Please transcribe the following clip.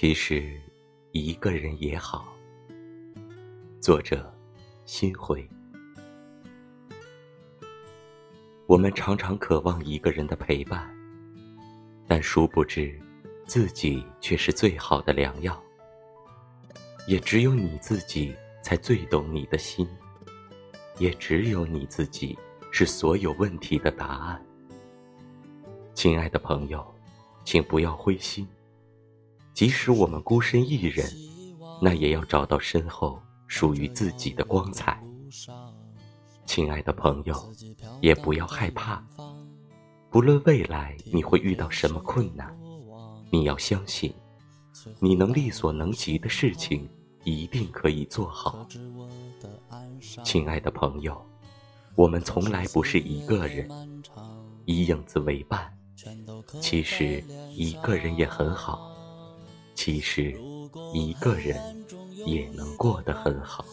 其实，一个人也好。作者：心灰。我们常常渴望一个人的陪伴，但殊不知，自己却是最好的良药。也只有你自己才最懂你的心，也只有你自己是所有问题的答案。亲爱的朋友，请不要灰心。即使我们孤身一人，那也要找到身后属于自己的光彩。亲爱的朋友，也不要害怕。不论未来你会遇到什么困难，你要相信，你能力所能及的事情一定可以做好。亲爱的朋友，我们从来不是一个人，以影子为伴。其实一个人也很好。其实，一个人也能过得很好。